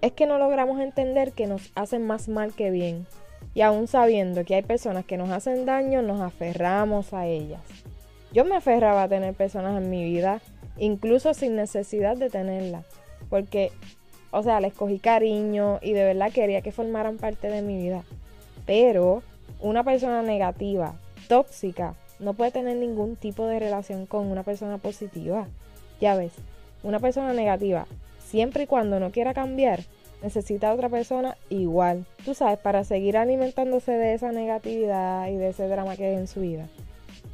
Es que no logramos entender que nos hacen más mal que bien. Y aún sabiendo que hay personas que nos hacen daño, nos aferramos a ellas. Yo me aferraba a tener personas en mi vida, incluso sin necesidad de tenerlas. Porque, o sea, les cogí cariño y de verdad quería que formaran parte de mi vida. Pero una persona negativa, tóxica, no puede tener ningún tipo de relación con una persona positiva. Ya ves, una persona negativa, siempre y cuando no quiera cambiar, necesita a otra persona igual. Tú sabes, para seguir alimentándose de esa negatividad y de ese drama que hay en su vida.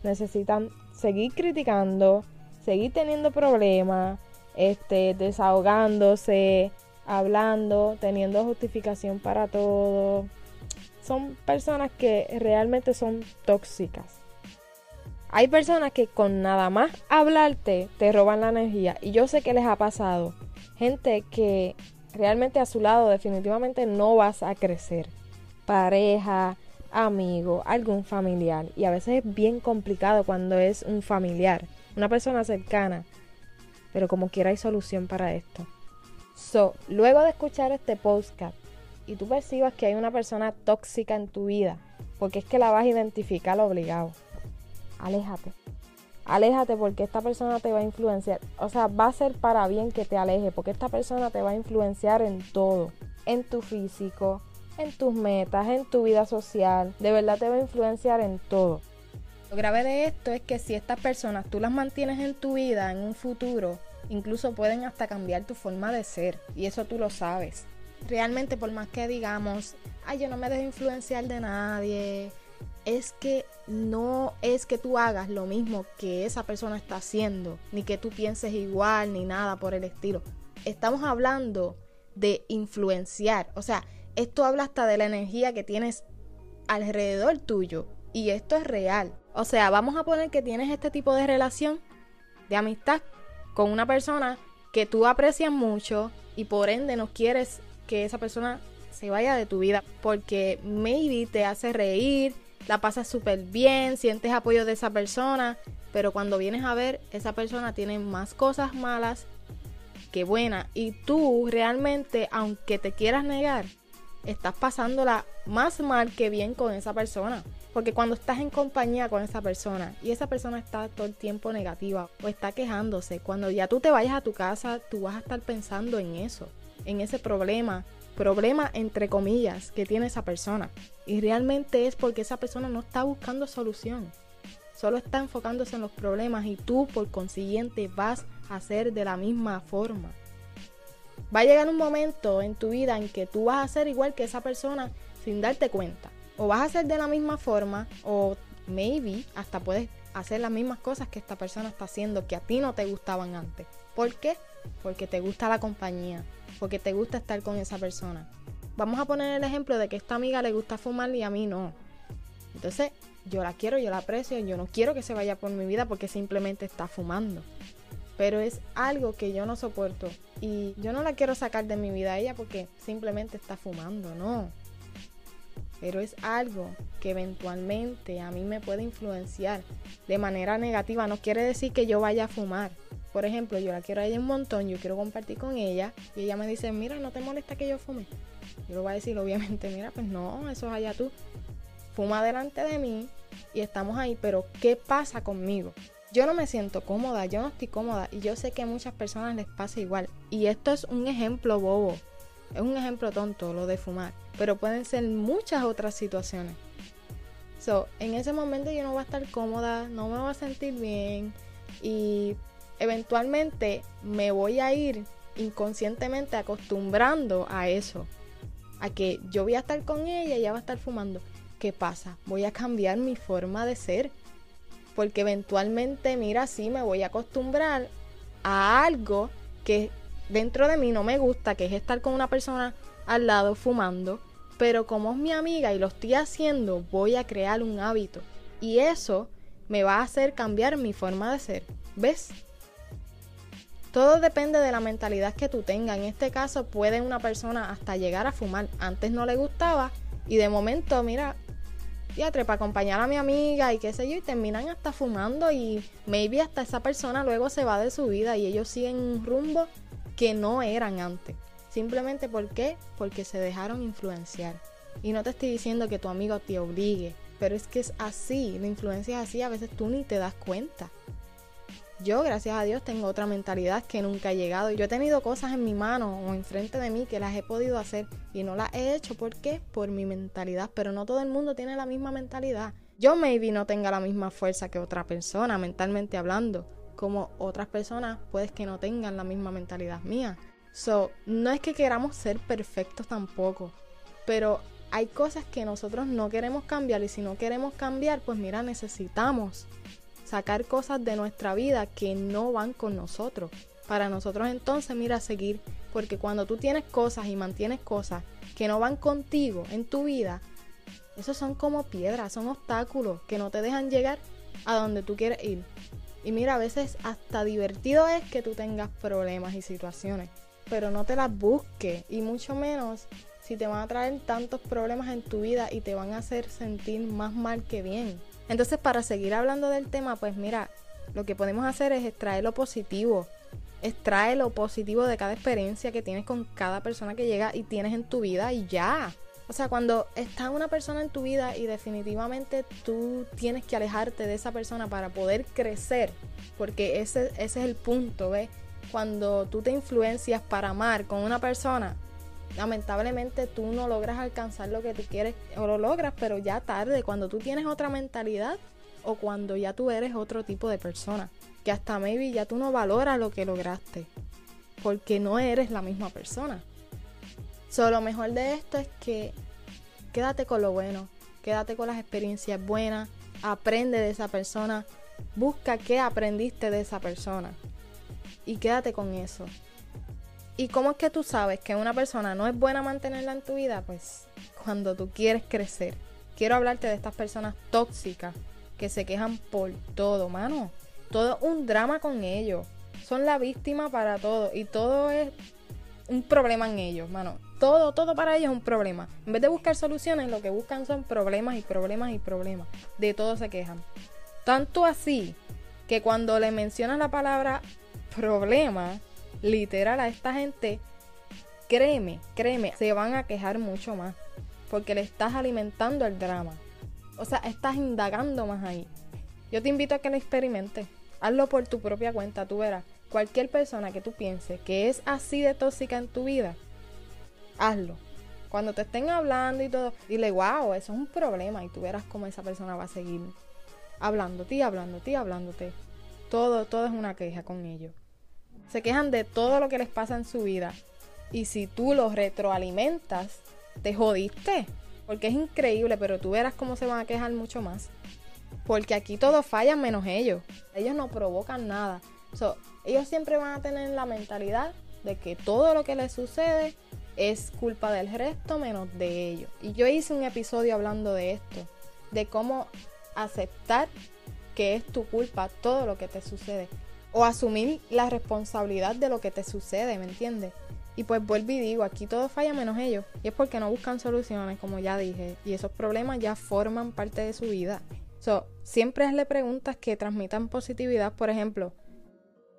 Necesitan seguir criticando, seguir teniendo problemas, este, desahogándose, hablando, teniendo justificación para todo. Son personas que realmente son tóxicas. Hay personas que con nada más hablarte te roban la energía y yo sé que les ha pasado. Gente que realmente a su lado definitivamente no vas a crecer. Pareja, amigo, algún familiar. Y a veces es bien complicado cuando es un familiar, una persona cercana. Pero como quiera hay solución para esto. So, luego de escuchar este podcast y tú percibas que hay una persona tóxica en tu vida, porque es que la vas a identificar obligado aléjate. Aléjate porque esta persona te va a influenciar. O sea, va a ser para bien que te aleje porque esta persona te va a influenciar en todo. En tu físico, en tus metas, en tu vida social. De verdad te va a influenciar en todo. Lo grave de esto es que si estas personas tú las mantienes en tu vida en un futuro, incluso pueden hasta cambiar tu forma de ser. Y eso tú lo sabes. Realmente por más que digamos, ay, yo no me dejo influenciar de nadie, es que no es que tú hagas lo mismo que esa persona está haciendo, ni que tú pienses igual, ni nada por el estilo. Estamos hablando de influenciar, o sea, esto habla hasta de la energía que tienes alrededor tuyo, y esto es real. O sea, vamos a poner que tienes este tipo de relación de amistad con una persona que tú aprecias mucho y por ende no quieres que esa persona se vaya de tu vida porque maybe te hace reír, la pasas súper bien, sientes apoyo de esa persona, pero cuando vienes a ver, esa persona tiene más cosas malas que buenas. Y tú realmente, aunque te quieras negar, estás pasándola más mal que bien con esa persona. Porque cuando estás en compañía con esa persona y esa persona está todo el tiempo negativa o está quejándose, cuando ya tú te vayas a tu casa, tú vas a estar pensando en eso, en ese problema, problema entre comillas que tiene esa persona. Y realmente es porque esa persona no está buscando solución. Solo está enfocándose en los problemas y tú por consiguiente vas a hacer de la misma forma. Va a llegar un momento en tu vida en que tú vas a ser igual que esa persona sin darte cuenta. O vas a hacer de la misma forma o maybe hasta puedes hacer las mismas cosas que esta persona está haciendo que a ti no te gustaban antes. ¿Por qué? Porque te gusta la compañía, porque te gusta estar con esa persona. Vamos a poner el ejemplo de que esta amiga le gusta fumar y a mí no. Entonces, yo la quiero, yo la aprecio, yo no quiero que se vaya por mi vida porque simplemente está fumando. Pero es algo que yo no soporto y yo no la quiero sacar de mi vida a ella porque simplemente está fumando, no. Pero es algo que eventualmente a mí me puede influenciar de manera negativa. No quiere decir que yo vaya a fumar, por ejemplo, yo la quiero a ella un montón, yo quiero compartir con ella y ella me dice, mira, ¿no te molesta que yo fume? Yo le voy a decir, obviamente, mira, pues no, eso es allá tú. Fuma delante de mí y estamos ahí, pero ¿qué pasa conmigo? Yo no me siento cómoda, yo no estoy cómoda y yo sé que a muchas personas les pasa igual. Y esto es un ejemplo bobo, es un ejemplo tonto lo de fumar, pero pueden ser muchas otras situaciones. So, en ese momento yo no voy a estar cómoda, no me voy a sentir bien y eventualmente me voy a ir inconscientemente acostumbrando a eso. A que yo voy a estar con ella y ella va a estar fumando. ¿Qué pasa? Voy a cambiar mi forma de ser. Porque eventualmente, mira, sí me voy a acostumbrar a algo que dentro de mí no me gusta, que es estar con una persona al lado fumando, pero como es mi amiga y lo estoy haciendo, voy a crear un hábito. Y eso me va a hacer cambiar mi forma de ser. ¿Ves? Todo depende de la mentalidad que tú tengas. En este caso puede una persona hasta llegar a fumar. Antes no le gustaba y de momento, mira, teatro para acompañar a mi amiga y qué sé yo, y terminan hasta fumando y maybe hasta esa persona luego se va de su vida y ellos siguen un rumbo que no eran antes. Simplemente ¿por qué? Porque se dejaron influenciar. Y no te estoy diciendo que tu amigo te obligue, pero es que es así, la influencia es así, a veces tú ni te das cuenta. Yo, gracias a Dios, tengo otra mentalidad que nunca he llegado. Yo he tenido cosas en mi mano o enfrente de mí que las he podido hacer y no las he hecho. ¿Por qué? Por mi mentalidad. Pero no todo el mundo tiene la misma mentalidad. Yo maybe no tenga la misma fuerza que otra persona, mentalmente hablando. Como otras personas, puedes que no tengan la misma mentalidad mía. So, no es que queramos ser perfectos tampoco. Pero hay cosas que nosotros no queremos cambiar y si no queremos cambiar, pues mira, necesitamos sacar cosas de nuestra vida que no van con nosotros. Para nosotros entonces, mira, seguir. Porque cuando tú tienes cosas y mantienes cosas que no van contigo en tu vida, esos son como piedras, son obstáculos que no te dejan llegar a donde tú quieres ir. Y mira, a veces hasta divertido es que tú tengas problemas y situaciones, pero no te las busques y mucho menos si te van a traer tantos problemas en tu vida y te van a hacer sentir más mal que bien. Entonces, para seguir hablando del tema, pues mira, lo que podemos hacer es extraer lo positivo. Extrae lo positivo de cada experiencia que tienes con cada persona que llega y tienes en tu vida y ya. O sea, cuando está una persona en tu vida y definitivamente tú tienes que alejarte de esa persona para poder crecer, porque ese, ese es el punto, ¿ves? Cuando tú te influencias para amar con una persona, lamentablemente tú no logras alcanzar lo que tú quieres o lo logras, pero ya tarde, cuando tú tienes otra mentalidad o cuando ya tú eres otro tipo de persona, que hasta maybe ya tú no valoras lo que lograste, porque no eres la misma persona. So, lo mejor de esto es que quédate con lo bueno, quédate con las experiencias buenas, aprende de esa persona, busca qué aprendiste de esa persona y quédate con eso. ¿Y cómo es que tú sabes que una persona no es buena mantenerla en tu vida? Pues cuando tú quieres crecer. Quiero hablarte de estas personas tóxicas que se quejan por todo, mano. Todo un drama con ellos. Son la víctima para todo y todo es un problema en ellos, mano. Todo, todo para ellos es un problema. En vez de buscar soluciones, lo que buscan son problemas y problemas y problemas. De todo se quejan. Tanto así que cuando le mencionas la palabra problema, literal a esta gente, créeme, créeme, se van a quejar mucho más. Porque le estás alimentando el drama. O sea, estás indagando más ahí. Yo te invito a que lo experimentes. Hazlo por tu propia cuenta, tú verás. Cualquier persona que tú pienses que es así de tóxica en tu vida, hazlo. Cuando te estén hablando y todo, dile, wow, eso es un problema. Y tú verás cómo esa persona va a seguir hablándote y hablándote y hablándote. Todo, todo es una queja con ellos se quejan de todo lo que les pasa en su vida. Y si tú los retroalimentas, te jodiste. Porque es increíble, pero tú verás cómo se van a quejar mucho más. Porque aquí todos fallan menos ellos. Ellos no provocan nada. ellos siempre van a tener la mentalidad de que todo lo que les sucede es culpa del resto menos de ellos. Y yo hice un episodio hablando de esto, de cómo aceptar que es tu culpa todo lo que te sucede o asumir la responsabilidad de lo que te sucede, ¿me entiendes? Y pues vuelvo y digo, aquí todo falla menos ellos. Y es porque no buscan soluciones, como ya dije. Y esos problemas ya forman parte de su vida. So, siempre hazle preguntas que transmitan positividad. Por ejemplo,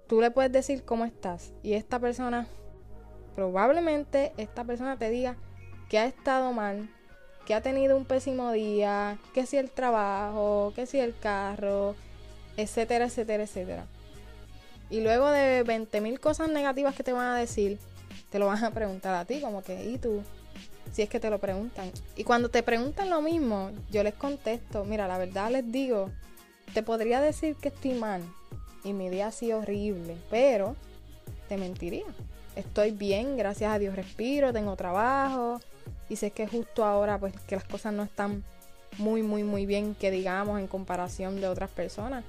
tú le puedes decir cómo estás. Y esta persona, probablemente esta persona te diga que ha estado mal, que ha tenido un pésimo día, que si el trabajo, que si el carro, etcétera, etcétera, etcétera. Y luego de 20.000 cosas negativas que te van a decir, te lo van a preguntar a ti, como que, ¿y tú? Si es que te lo preguntan. Y cuando te preguntan lo mismo, yo les contesto, mira, la verdad les digo, te podría decir que estoy mal y mi día ha sido horrible, pero te mentiría. Estoy bien, gracias a Dios respiro, tengo trabajo y sé que justo ahora pues que las cosas no están muy, muy, muy bien que digamos en comparación de otras personas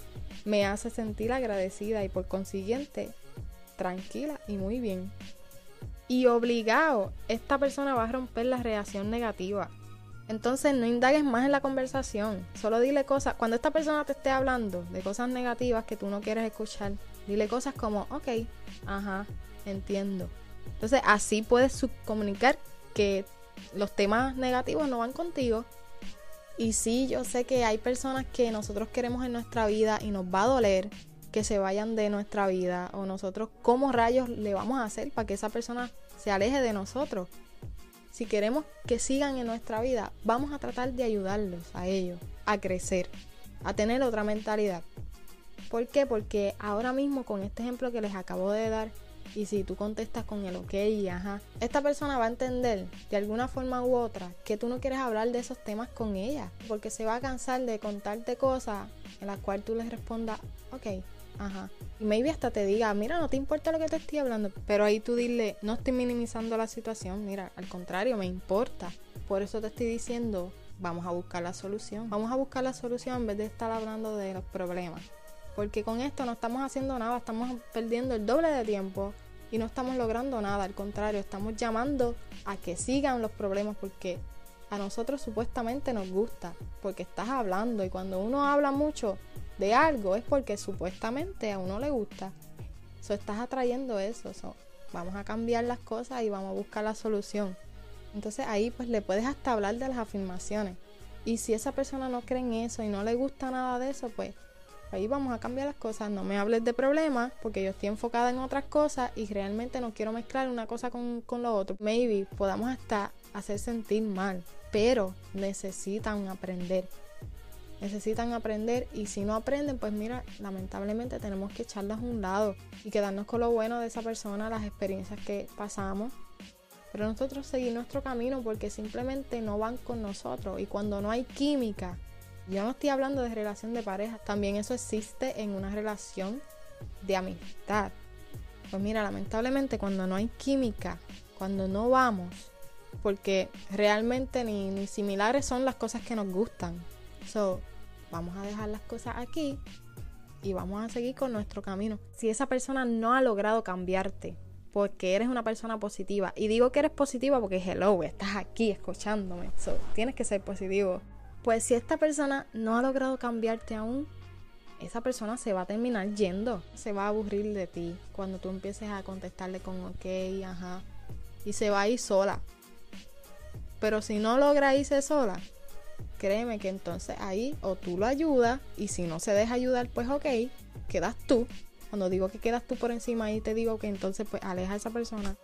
me hace sentir agradecida y por consiguiente tranquila y muy bien. Y obligado, esta persona va a romper la reacción negativa. Entonces no indagues más en la conversación. Solo dile cosas. Cuando esta persona te esté hablando de cosas negativas que tú no quieres escuchar, dile cosas como, ok, ajá, entiendo. Entonces así puedes comunicar que los temas negativos no van contigo. Y sí, yo sé que hay personas que nosotros queremos en nuestra vida y nos va a doler que se vayan de nuestra vida o nosotros cómo rayos le vamos a hacer para que esa persona se aleje de nosotros. Si queremos que sigan en nuestra vida, vamos a tratar de ayudarlos a ellos a crecer, a tener otra mentalidad. ¿Por qué? Porque ahora mismo con este ejemplo que les acabo de dar, y si tú contestas con el ok y ajá, esta persona va a entender de alguna forma u otra que tú no quieres hablar de esos temas con ella, porque se va a cansar de contarte cosas en las cuales tú les respondas, ok, Ajá. Y maybe hasta te diga, mira, no te importa lo que te estoy hablando. Pero ahí tú dile, no estoy minimizando la situación, mira, al contrario, me importa. Por eso te estoy diciendo, vamos a buscar la solución. Vamos a buscar la solución en vez de estar hablando de los problemas. Porque con esto no estamos haciendo nada, estamos perdiendo el doble de tiempo y no estamos logrando nada. Al contrario, estamos llamando a que sigan los problemas porque a nosotros supuestamente nos gusta, porque estás hablando y cuando uno habla mucho, de algo es porque supuestamente a uno le gusta. So, estás atrayendo eso. vamos a cambiar las cosas y vamos a buscar la solución. Entonces ahí pues le puedes hasta hablar de las afirmaciones. Y si esa persona no cree en eso y no le gusta nada de eso, pues ahí vamos a cambiar las cosas. No me hables de problemas porque yo estoy enfocada en otras cosas y realmente no quiero mezclar una cosa con, con lo otro. Maybe podamos hasta hacer sentir mal, pero necesitan aprender necesitan aprender y si no aprenden, pues mira, lamentablemente tenemos que echarlas a un lado y quedarnos con lo bueno de esa persona, las experiencias que pasamos. Pero nosotros seguir nuestro camino porque simplemente no van con nosotros y cuando no hay química, yo no estoy hablando de relación de pareja, también eso existe en una relación de amistad. Pues mira, lamentablemente cuando no hay química, cuando no vamos, porque realmente ni, ni similares son las cosas que nos gustan. So, vamos a dejar las cosas aquí y vamos a seguir con nuestro camino. Si esa persona no ha logrado cambiarte porque eres una persona positiva, y digo que eres positiva porque hello, estás aquí escuchándome, so, tienes que ser positivo. Pues si esta persona no ha logrado cambiarte aún, esa persona se va a terminar yendo, se va a aburrir de ti cuando tú empieces a contestarle con ok, ajá, y se va a ir sola. Pero si no logra irse sola, créeme que entonces ahí o tú lo ayudas y si no se deja ayudar, pues ok, quedas tú. Cuando digo que quedas tú por encima ahí te digo que entonces pues aleja a esa persona.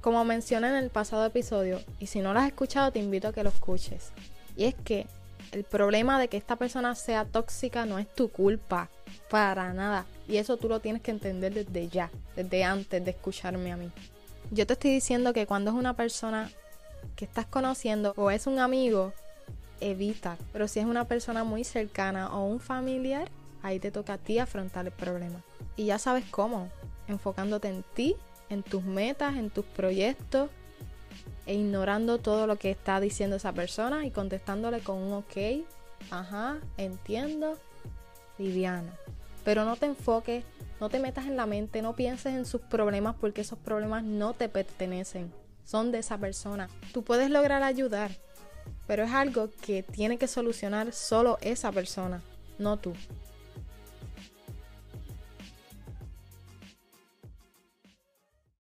Como mencioné en el pasado episodio, y si no lo has escuchado te invito a que lo escuches. Y es que el problema de que esta persona sea tóxica no es tu culpa, para nada. Y eso tú lo tienes que entender desde ya, desde antes de escucharme a mí. Yo te estoy diciendo que cuando es una persona que estás conociendo o es un amigo, evita. Pero si es una persona muy cercana o un familiar, ahí te toca a ti afrontar el problema. Y ya sabes cómo, enfocándote en ti, en tus metas, en tus proyectos e ignorando todo lo que está diciendo esa persona y contestándole con un ok, ajá, entiendo, liviana. Pero no te enfoques, no te metas en la mente, no pienses en sus problemas porque esos problemas no te pertenecen, son de esa persona. Tú puedes lograr ayudar, pero es algo que tiene que solucionar solo esa persona, no tú.